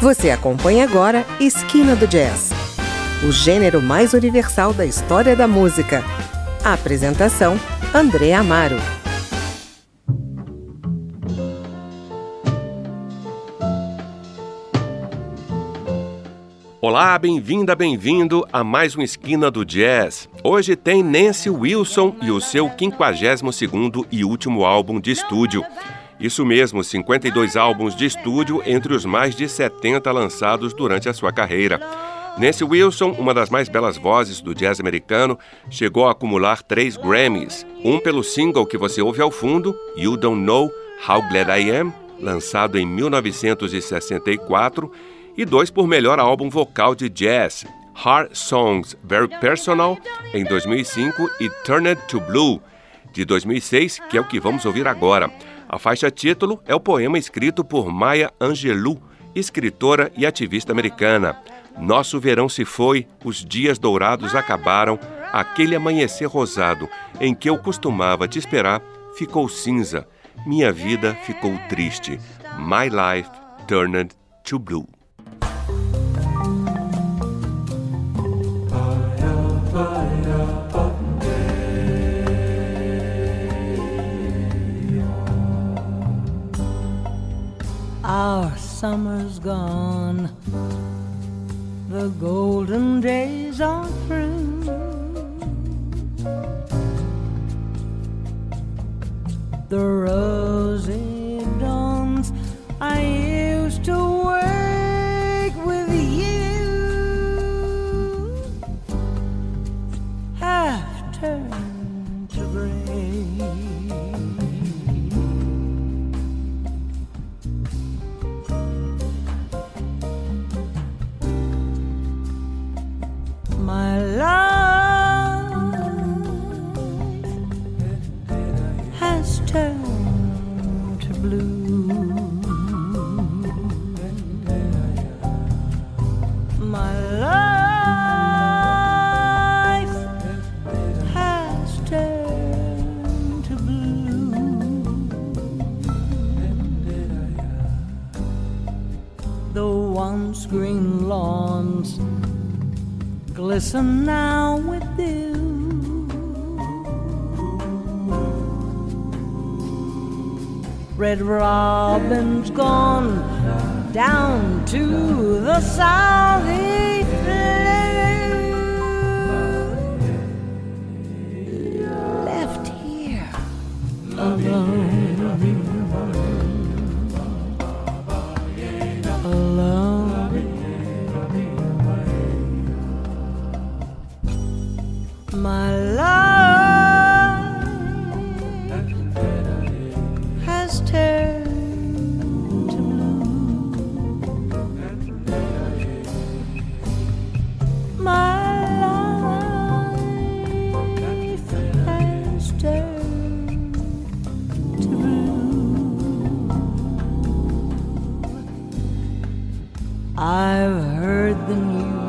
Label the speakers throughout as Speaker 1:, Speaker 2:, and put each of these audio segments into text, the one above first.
Speaker 1: Você acompanha agora Esquina do Jazz, o gênero mais universal da história da música. A apresentação: André Amaro.
Speaker 2: Olá, bem-vinda, bem-vindo a mais uma Esquina do Jazz. Hoje tem Nancy Wilson e o seu 52º e último álbum de estúdio. Isso mesmo, 52 álbuns de estúdio entre os mais de 70 lançados durante a sua carreira. Nancy Wilson, uma das mais belas vozes do jazz americano, chegou a acumular três Grammys: um pelo single que você ouve ao fundo, You Don't Know How Glad I Am, lançado em 1964, e dois por melhor álbum vocal de jazz, Heart Songs Very Personal, em 2005, e Turned to Blue, de 2006, que é o que vamos ouvir agora. A faixa título é o poema escrito por Maya Angelou, escritora e ativista americana. Nosso verão se foi, os dias dourados acabaram, aquele amanhecer rosado em que eu costumava te esperar ficou cinza, minha vida ficou triste. My life turned to blue.
Speaker 3: Our summer's gone, the golden days are through. The rosy dawns I used to glisten now with dew. Red robin's gone down to the southie blue. Left here. Alone. Heard the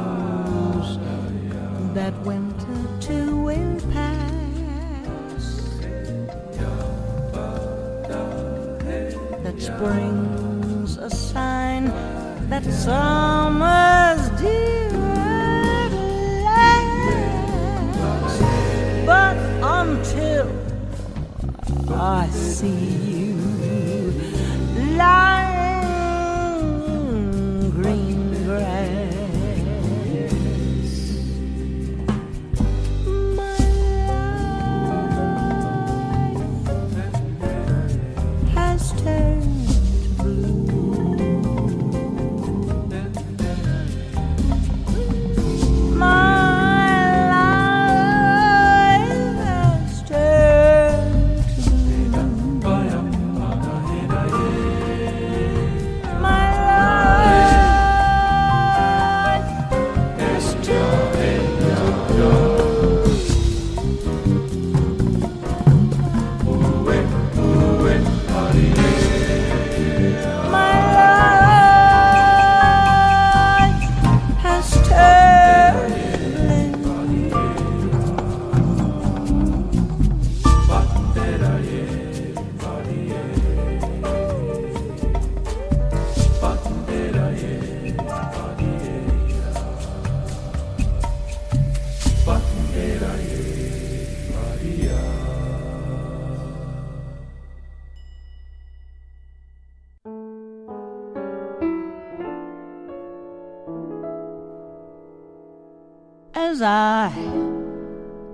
Speaker 3: as I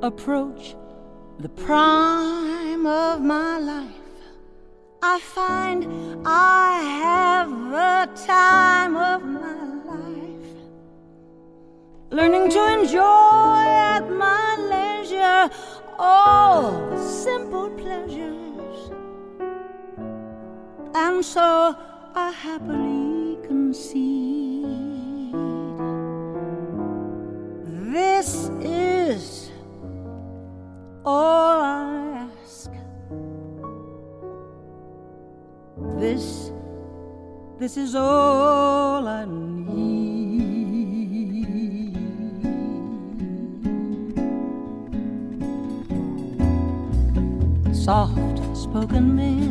Speaker 3: approach the prime of my life, I find I have the time of my life. Learning to enjoy at my leisure all simple pleasures. And so I happily concede. All I ask. This, this is all I need. Soft spoken men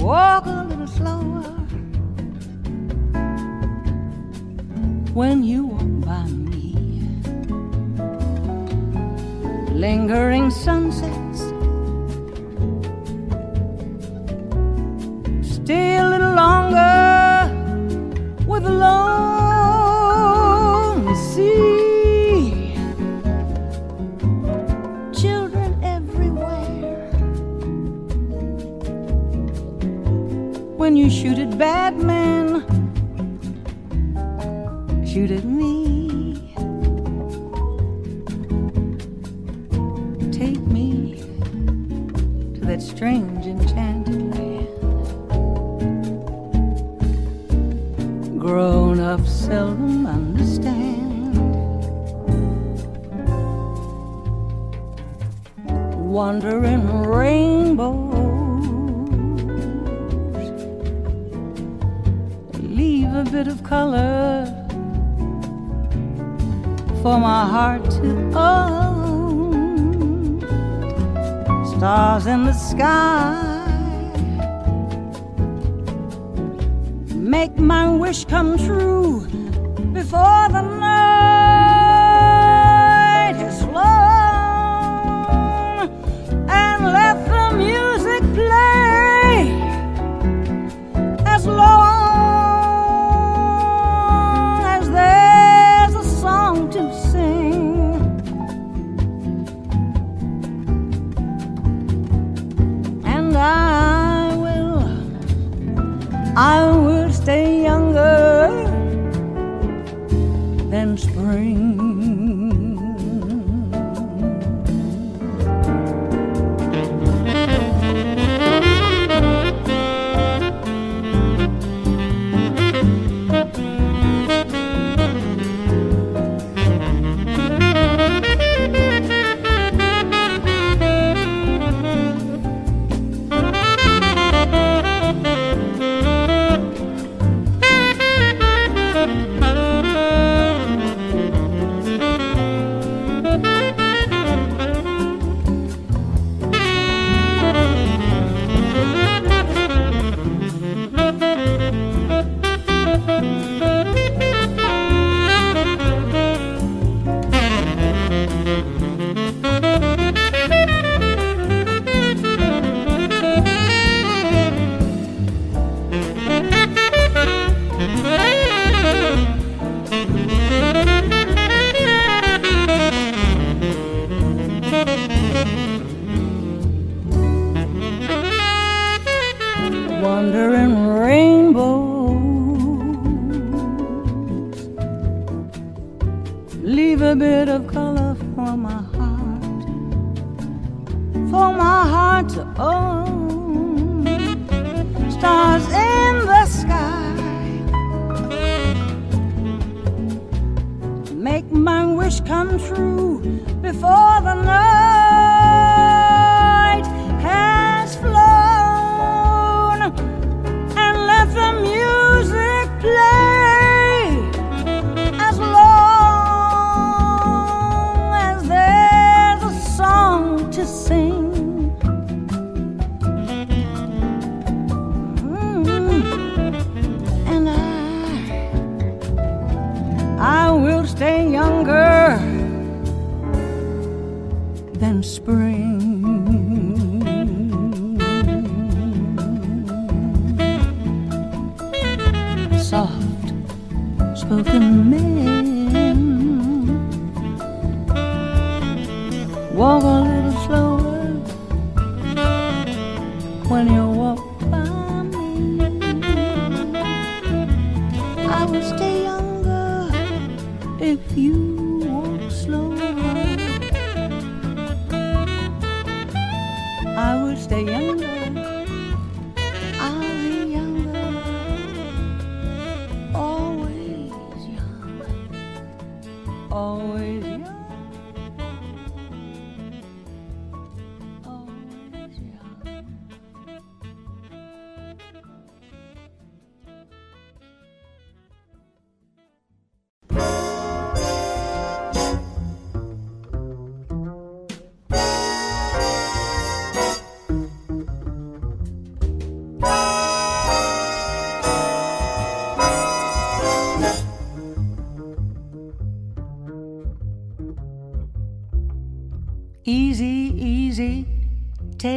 Speaker 3: walk a little slower when you walk by me. Lingering sunsets, stay a little longer with the lone sea. Children everywhere. When you shoot at Batman, shoot at me. That strange enchanted land. Grown ups seldom understand. Wandering rainbows leave a bit of color for my heart to own. Stars in the sky. Make my wish come true before the night spring. of the man. Walk a little slower when you're.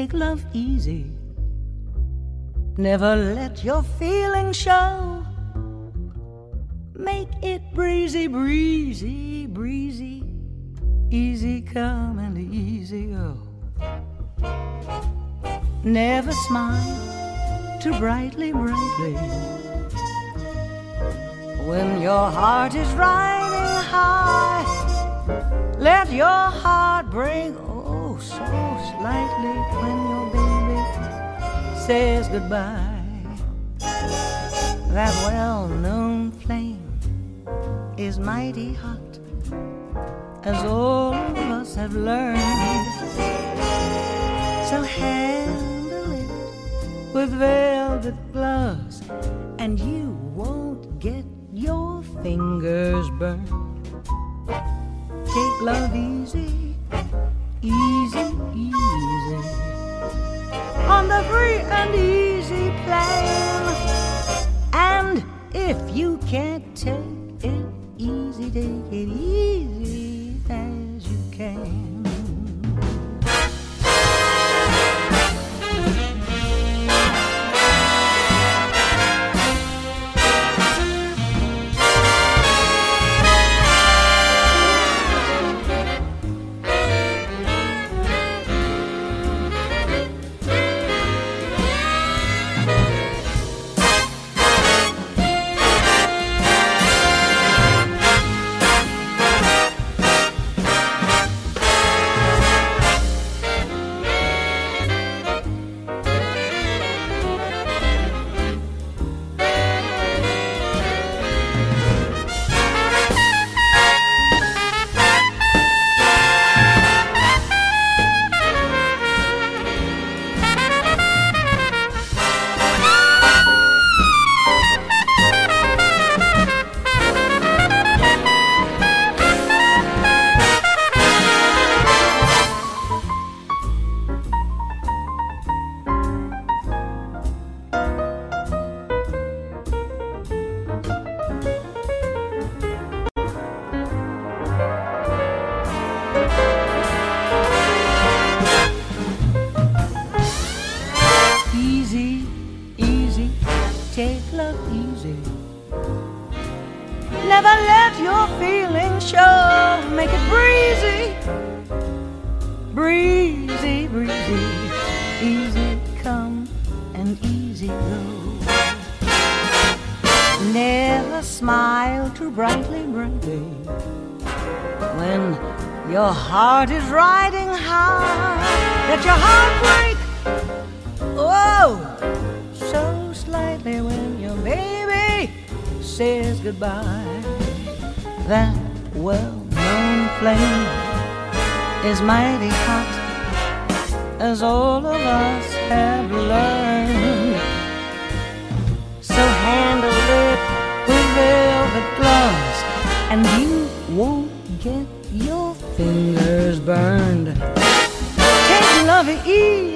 Speaker 3: Take love easy. Never let your feelings show. Make it breezy, breezy, breezy. Easy come and easy go. Never smile too brightly, brightly. When your heart is riding high, let your heart break so slightly when your baby says goodbye. That well known flame is mighty hot, as all of us have learned. So handle it with velvet gloves, and you won't get your fingers burned. Take love easy, easy, easy. On the free and easy plan. And if you can't take it easy, take it easy heart is riding high, let your heart break. Oh, so slightly when your baby says goodbye. That well known flame is mighty hot, as all of us have learned. So handle it with velvet gloves, and you won't get your fingers burned. Take love easy,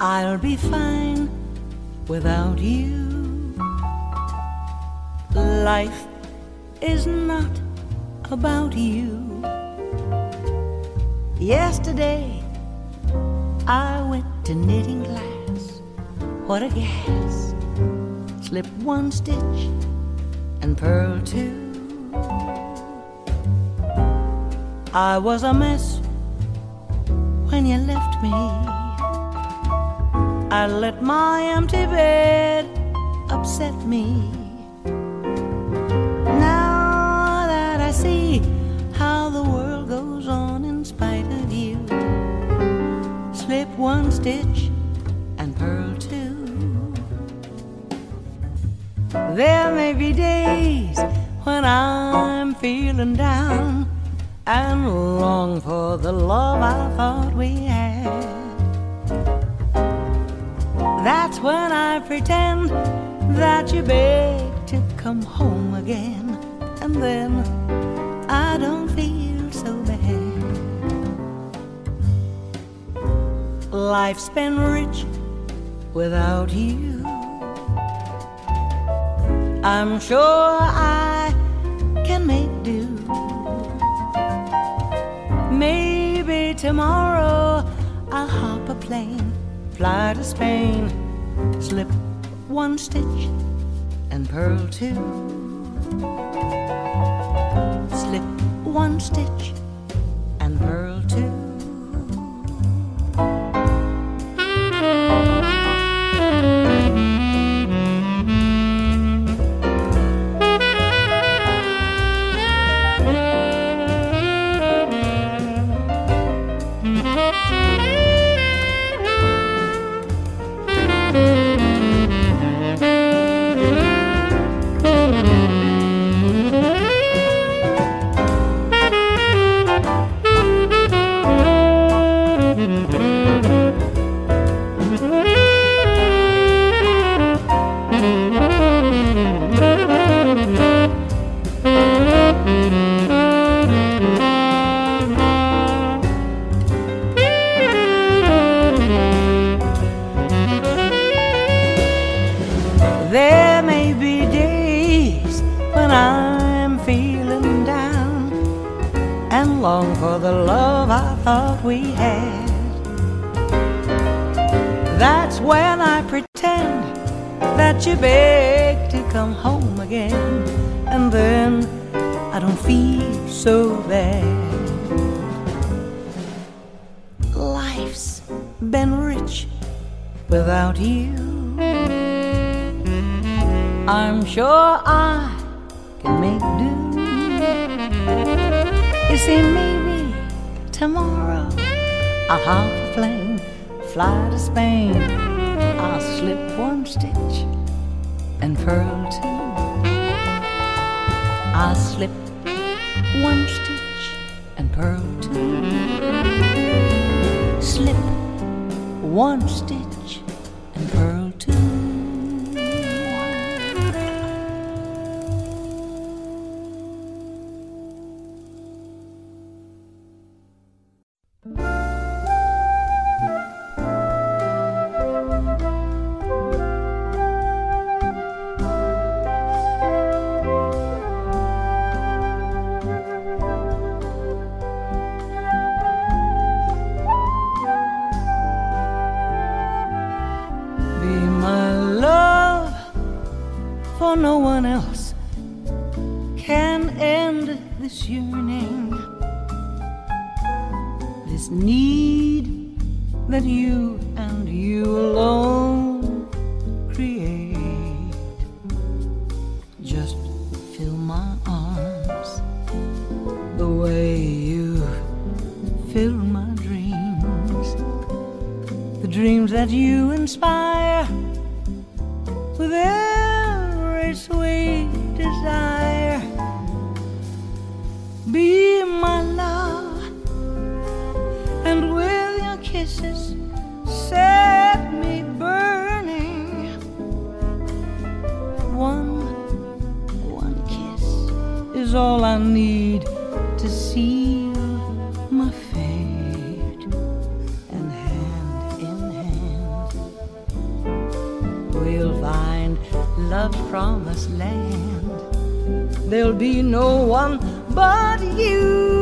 Speaker 3: I'll be fine without you. Life is not about you. Yesterday, I went to knitting class. What a gas! Slip one stitch and purl two. I was a mess when you left me. I let my empty bed upset me. Now that I see how the world goes on in spite of you, slip one stitch and purl two. There may be days when I'm feeling down and long for the love I thought we had. When I pretend that you beg to come home again, and then I don't feel so bad. Life's been rich without you. I'm sure I can make do. Maybe tomorrow I'll hop a plane fly to Spain, slip one stitch and purl two. Slip one stitch plane, fly to Spain. I'll slip one stitch and purl two. I'll slip one stitch and purl two. Slip one stitch love promised land. There'll be no one but you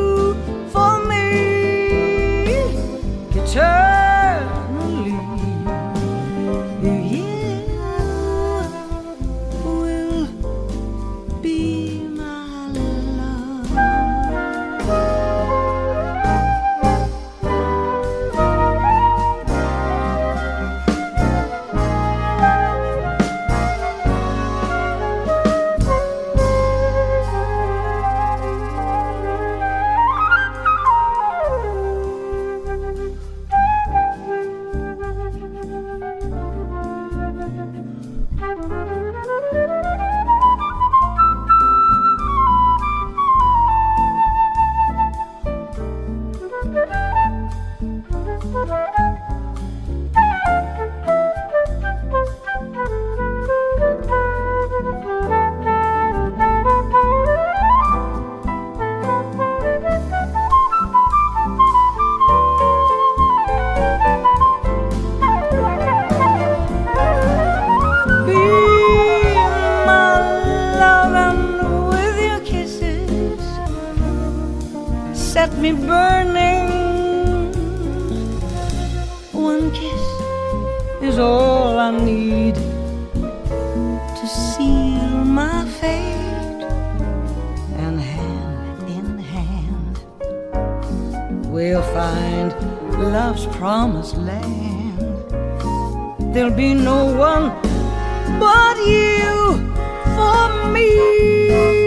Speaker 3: we'll find love's promised land. There'll be no one but you for me.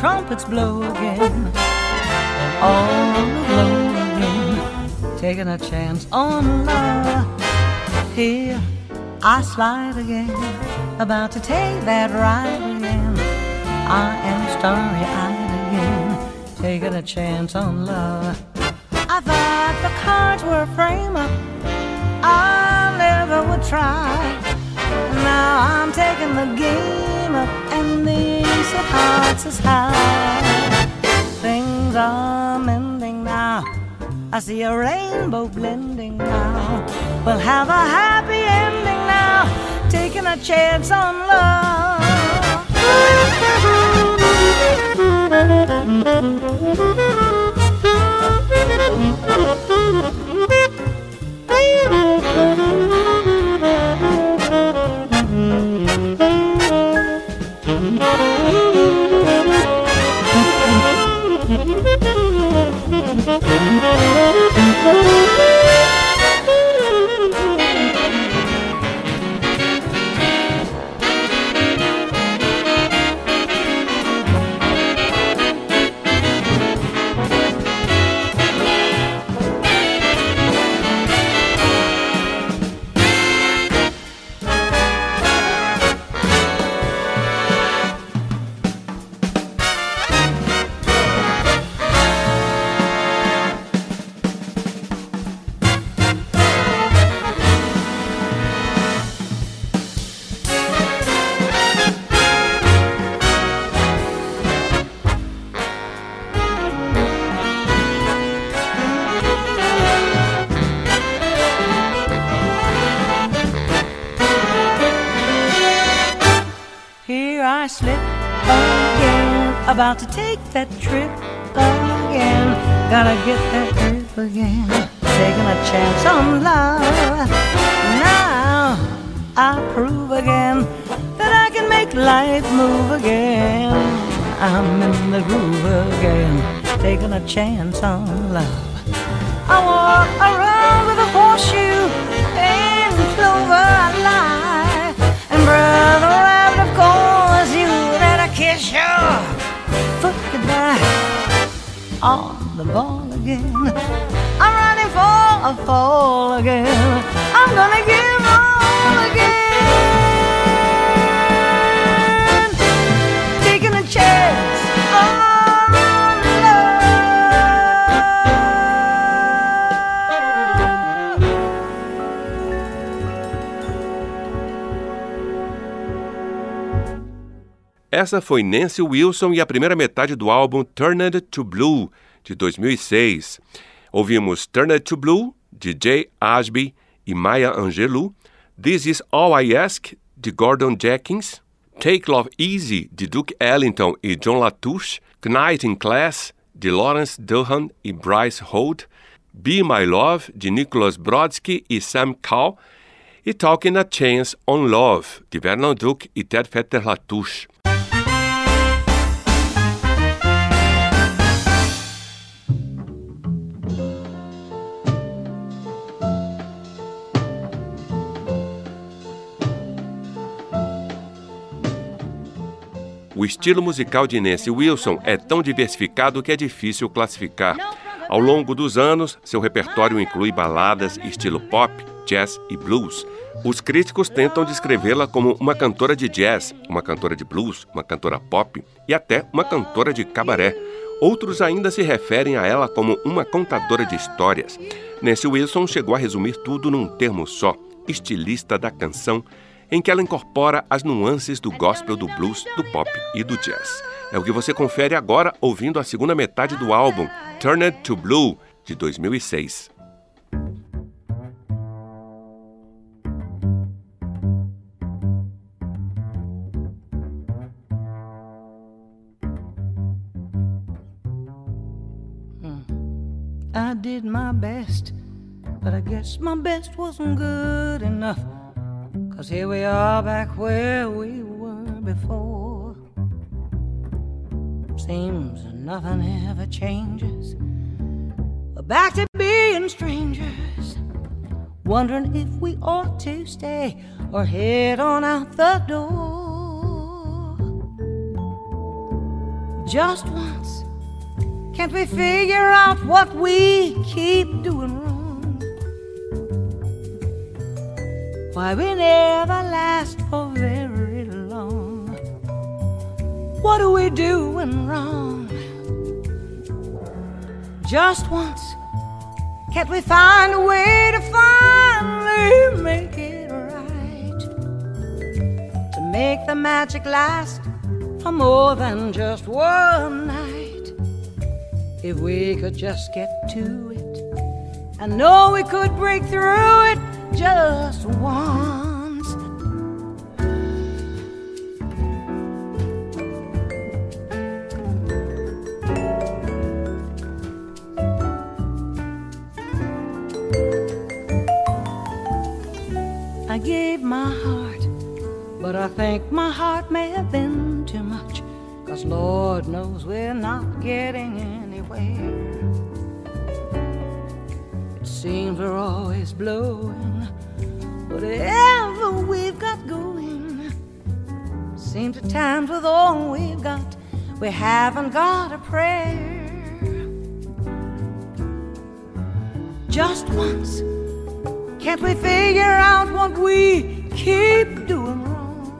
Speaker 3: Trumpets blow again. All again. Taking a chance on love. Here I slide again. About to take that ride again. I am starry eyed again. Taking a chance on love. I thought the cards were a frame up. I never would try. Now I'm taking the game up, and are hearts is high. Things are mending now. I see a rainbow blending now. We'll have a happy ending now. Taking a chance on Here about to take that trip again. Gotta get that trip again, taking a chance on love. Now I prove again that I can make life move again. I'm in the groove again, taking a chance on love. I walk around with a horseshoe and clover. On the ball again, I'm running for a fall again. I'm gonna give all again.
Speaker 2: Essa foi Nancy Wilson e a primeira metade do álbum Turned to Blue, de 2006. Ouvimos Turned to Blue, de Jay Ashby e Maya Angelou, This Is All I Ask, de Gordon Jenkins, Take Love Easy, de Duke Ellington e John Latouche, Knight in Class, de Lawrence Duhan e Bryce Holt, Be My Love, de Nicholas Brodsky e Sam Cowell, e Talking a Chance on Love, de Vernon Duke e Ted Fetter Latouche. O estilo musical de Nancy Wilson é tão diversificado que é difícil classificar. Ao longo dos anos, seu repertório inclui baladas estilo pop, jazz e blues. Os críticos tentam descrevê-la como uma cantora de jazz, uma cantora de blues, uma cantora pop e até uma cantora de cabaré. Outros ainda se referem a ela como uma contadora de histórias. Nancy Wilson chegou a resumir tudo num termo só: estilista da canção em que ela incorpora as nuances do gospel, do blues, do pop e do jazz. É o que você confere agora ouvindo a segunda metade do álbum Turned to Blue de 2006.
Speaker 3: Hmm. I did my best, but I guess my best wasn't good enough. Here we are back where we were before. Seems nothing ever changes. We're back to being strangers. Wondering if we ought to stay or head on out the door. Just once, can't we figure out what we keep doing wrong? Why we never last for very long. What are we doing wrong? Just once, can't we find a way to finally make it right? To make the magic last for more than just one night. If we could just get to it, I know we could break through it just once. I gave my heart, but I think my heart may have been too much. Cause Lord knows we're not getting anywhere. It seems we're always blowing we haven't got a prayer. Just once, can't we figure out what we keep doing wrong?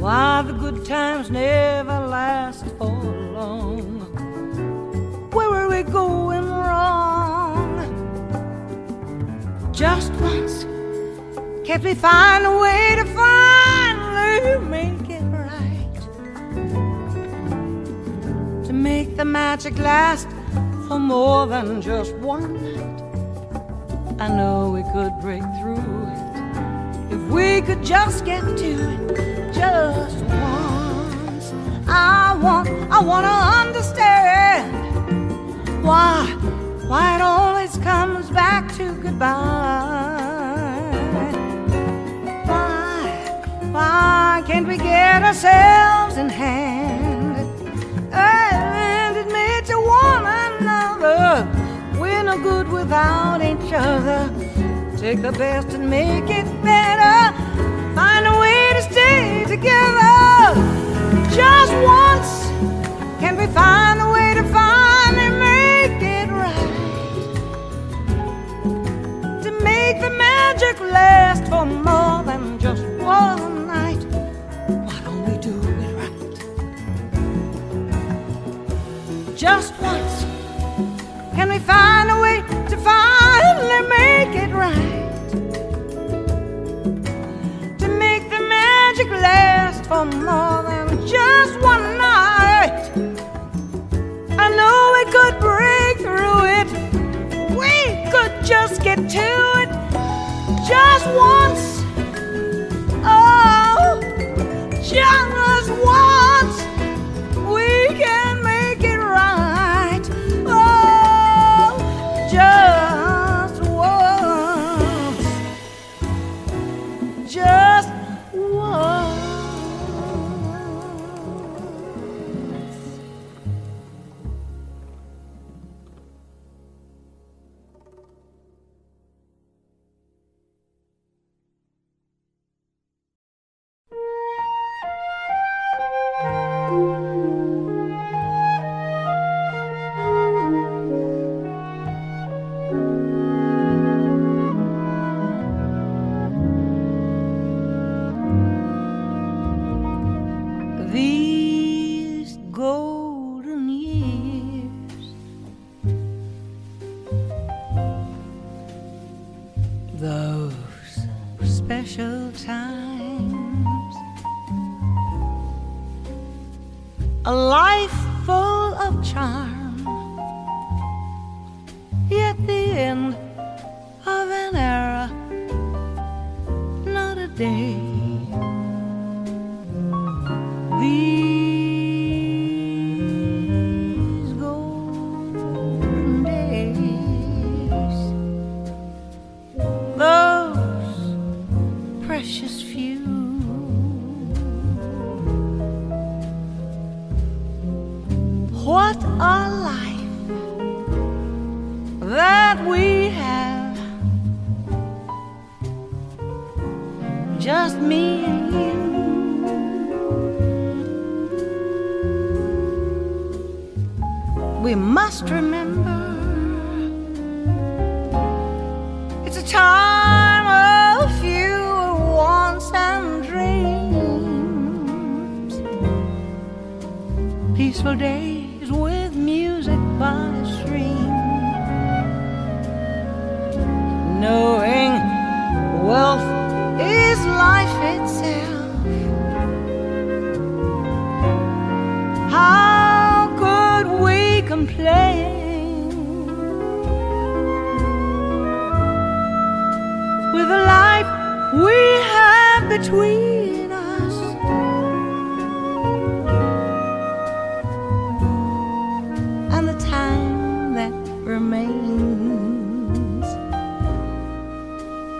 Speaker 3: Why the good times never last for long? Where are we going wrong? just once. Can't we find a way to magic last for more than just one night. I know we could break through it if we could just get to it just once. I want, I want to understand why, why it always comes back to goodbye. Why, why can't we get ourselves in hand? without each other. Take the best and make it better. those special times. A life full of charm, yet the end of an era, not a day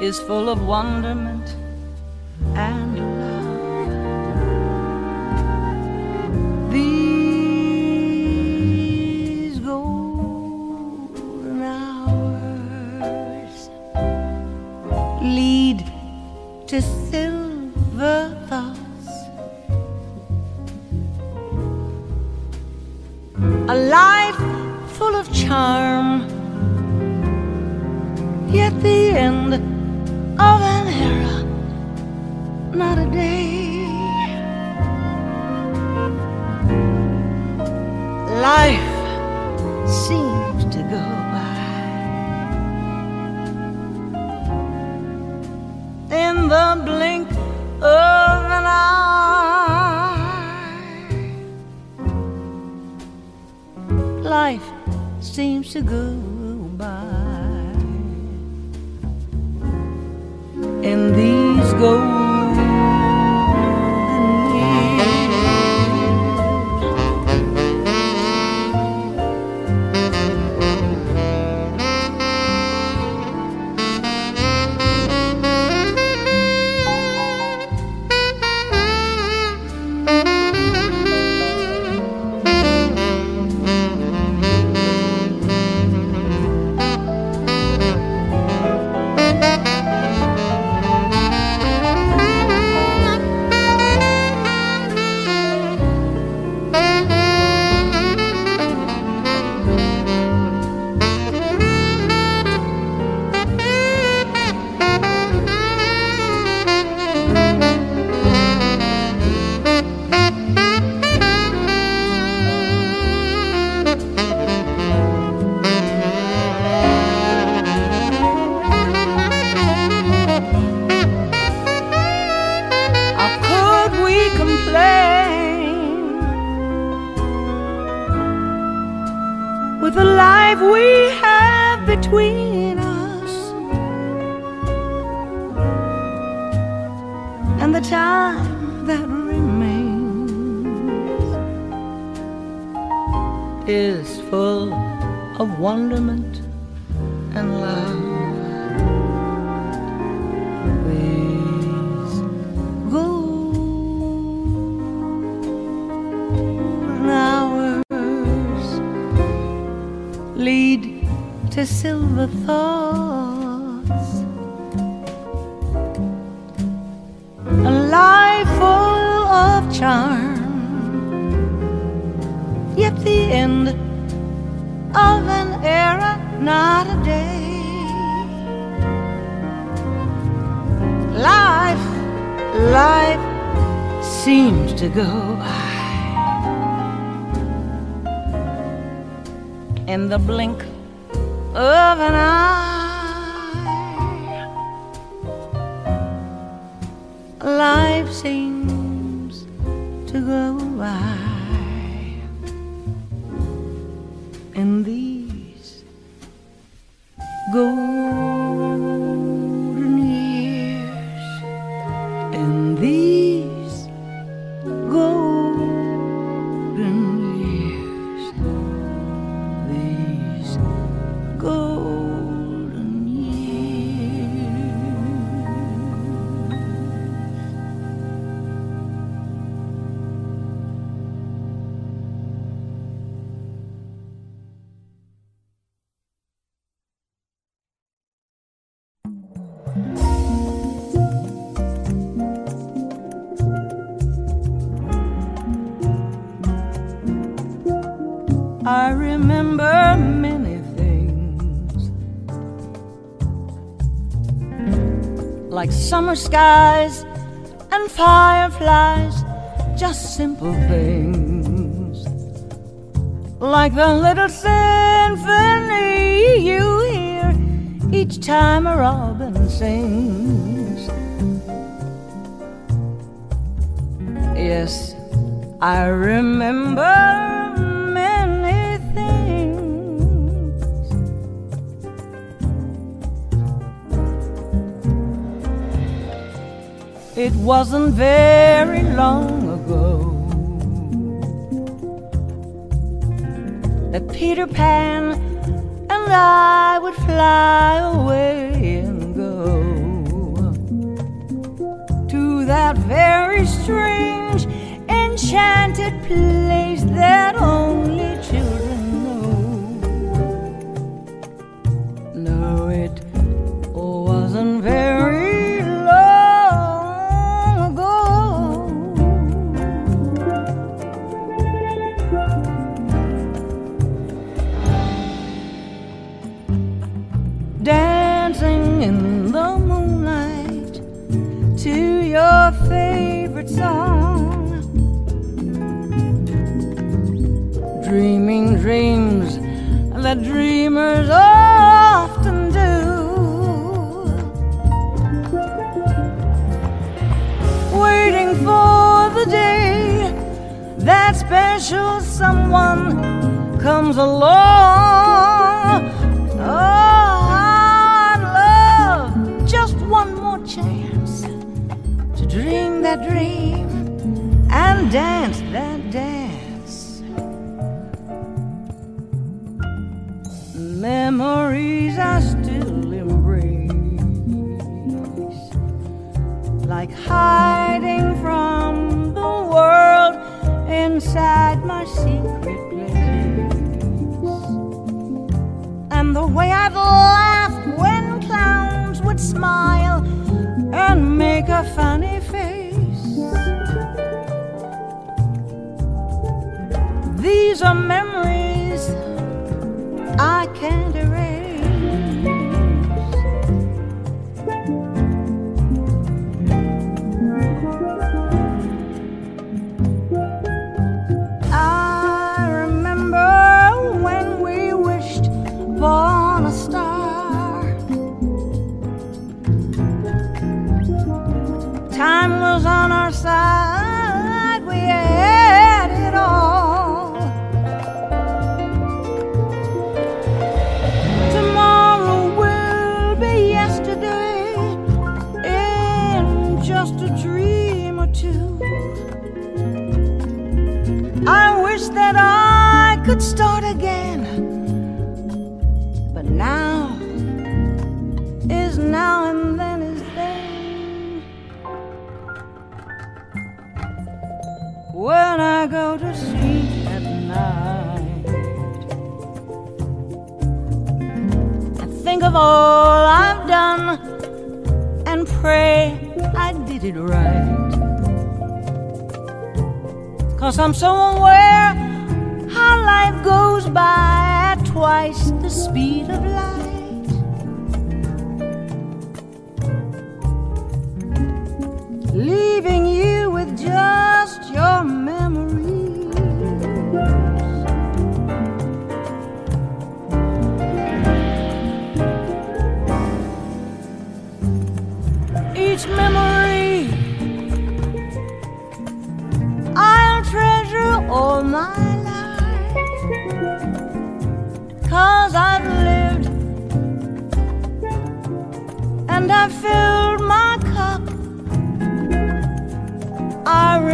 Speaker 3: is full of wonderment and the blink of an eye. Life seems to go by in these summer skies and fireflies, just simple things. Like the little symphony you hear each time a robin sings. Yes, I remember wasn't very long ago that Peter Pan and I would fly away and go to that very strange, enchanted place.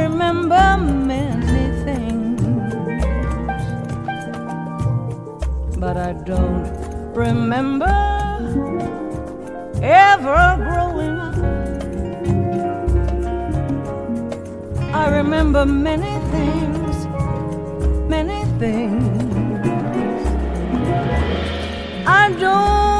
Speaker 3: Remember many things, but I don't remember ever growing up. I remember many things, many things. I don't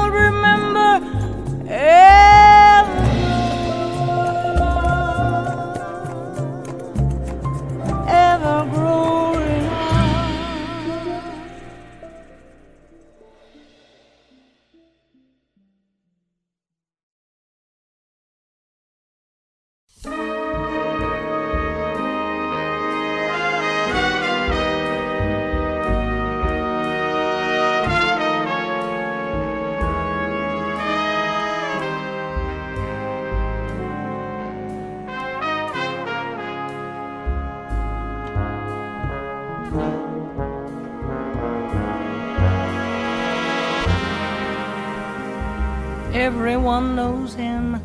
Speaker 3: Everyone knows him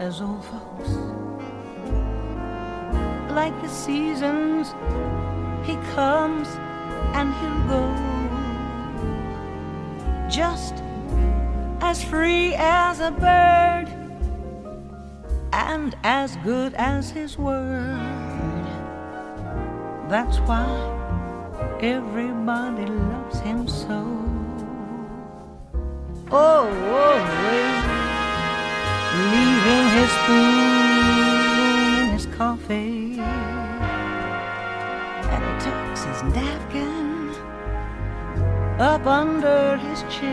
Speaker 3: as old folks. Like the seasons, he comes and he'll go. Just as free as a bird and as good as his word. That's why everybody loves him so. Oh, oh always leaving his spoon in his coffee, and he tucks his napkin up under his chin,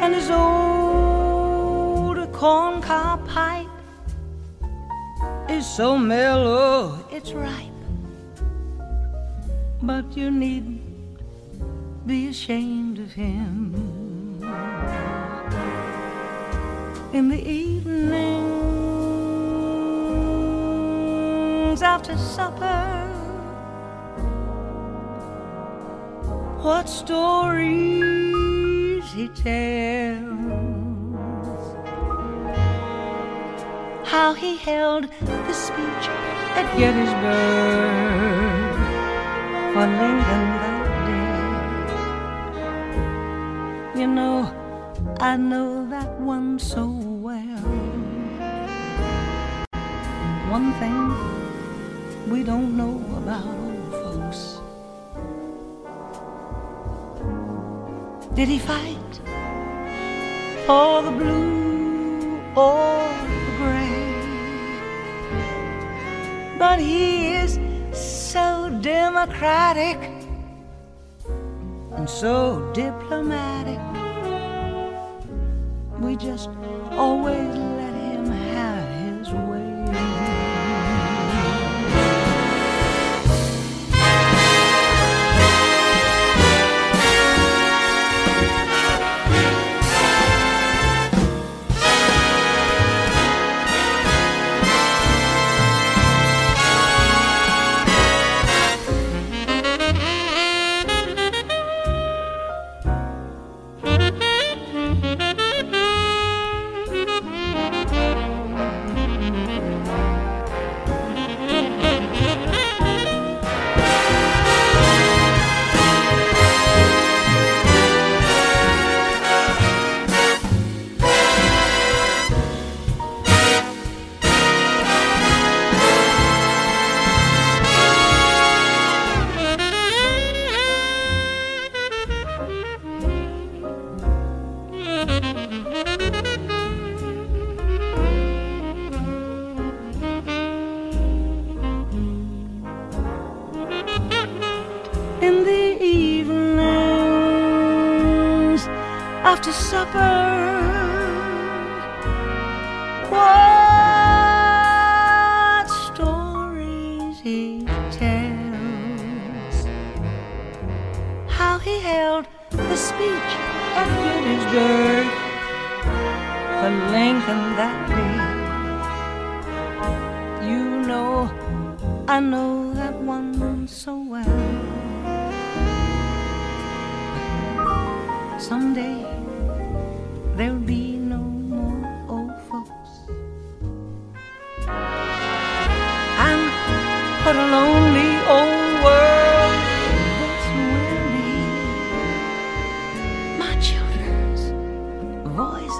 Speaker 3: and his old corncob pipe is so mellow it's ripe, but you needn't be ashamed of him. In the evenings after supper, what stories he tells. How he held the speech at Gettysburg for Lincoln You know, I know that one so well. One thing we don't know about old folks. Did he fight for the blue or the gray? But he is so democratic and so diplomatic. We just always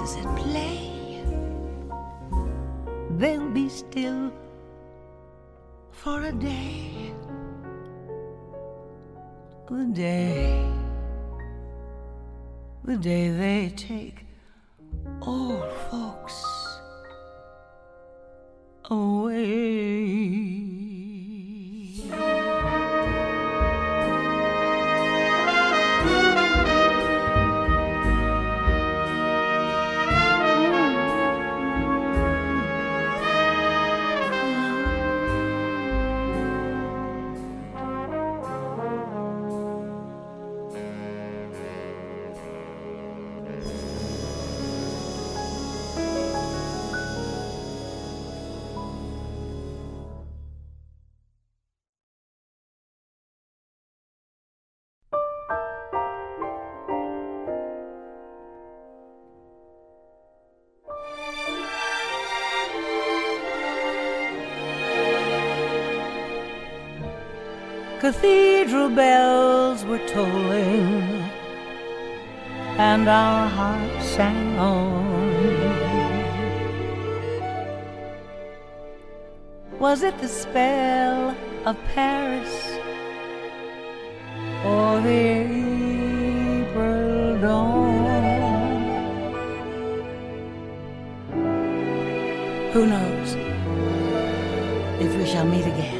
Speaker 3: voices at play. They'll be still for a day. The day, the day they take all folks away. Tolling, and our hearts sang on. Was it the spell of Paris or the April dawn? Who knows if we shall meet again?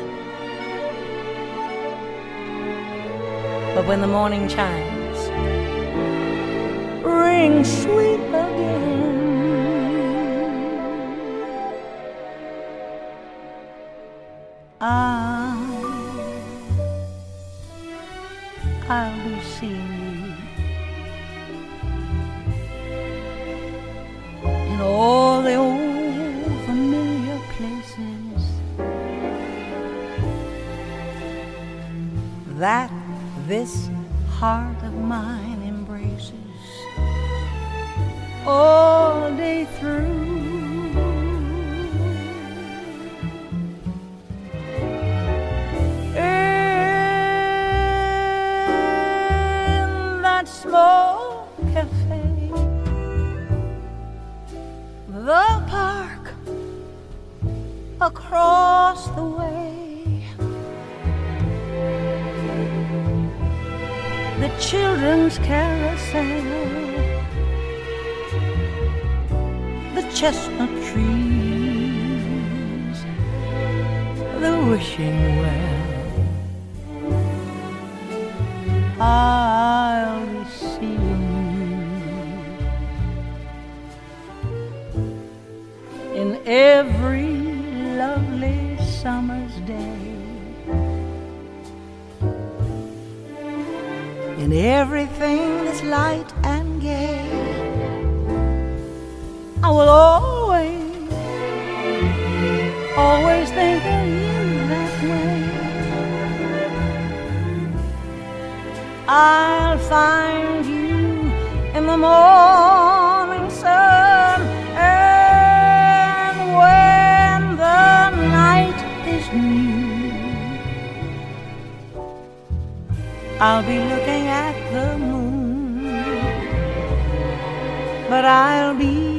Speaker 3: But when the morning chimes ring sweet again, I, I'll be seeing you in all the old familiar places. That this heart of mine embraces all day through. Children's carousel, the chestnut trees, the wishing well. I'll I'll be looking at the moon, but I'll be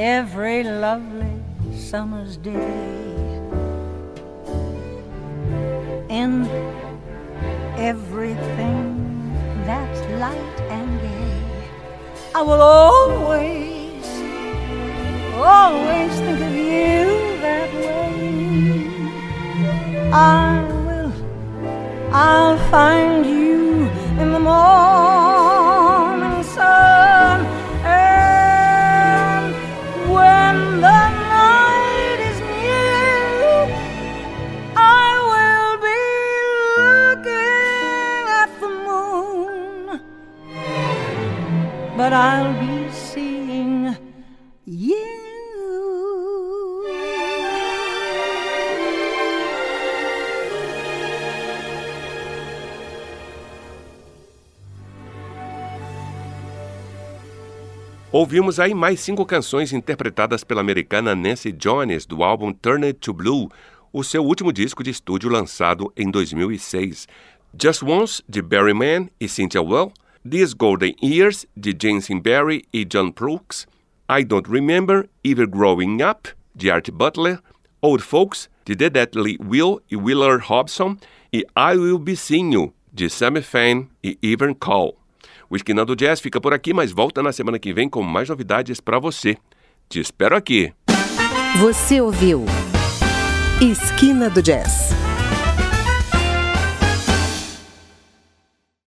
Speaker 3: every lovely summer's day. In everything that's light and gay, I will always, always think of you that way. I will, I'll find you in the morning
Speaker 2: Ouvimos aí mais cinco canções interpretadas pela americana Nancy Jones do álbum Turn It to Blue, o seu último disco de estúdio lançado em 2006. Just Once, de Barry Mann e Cynthia Well, These Golden Years, de Jensen Barry e John Brooks, I Don't Remember Ever Growing Up, de Art Butler, Old Folks, de The Deadly Will e Willard Hobson, e I Will Be Seeing You, de Sammy Fain e Evan Cole. O Esquina do Jazz fica por aqui, mas volta na semana que vem com mais novidades para você. Te espero aqui.
Speaker 1: Você ouviu Esquina do Jazz.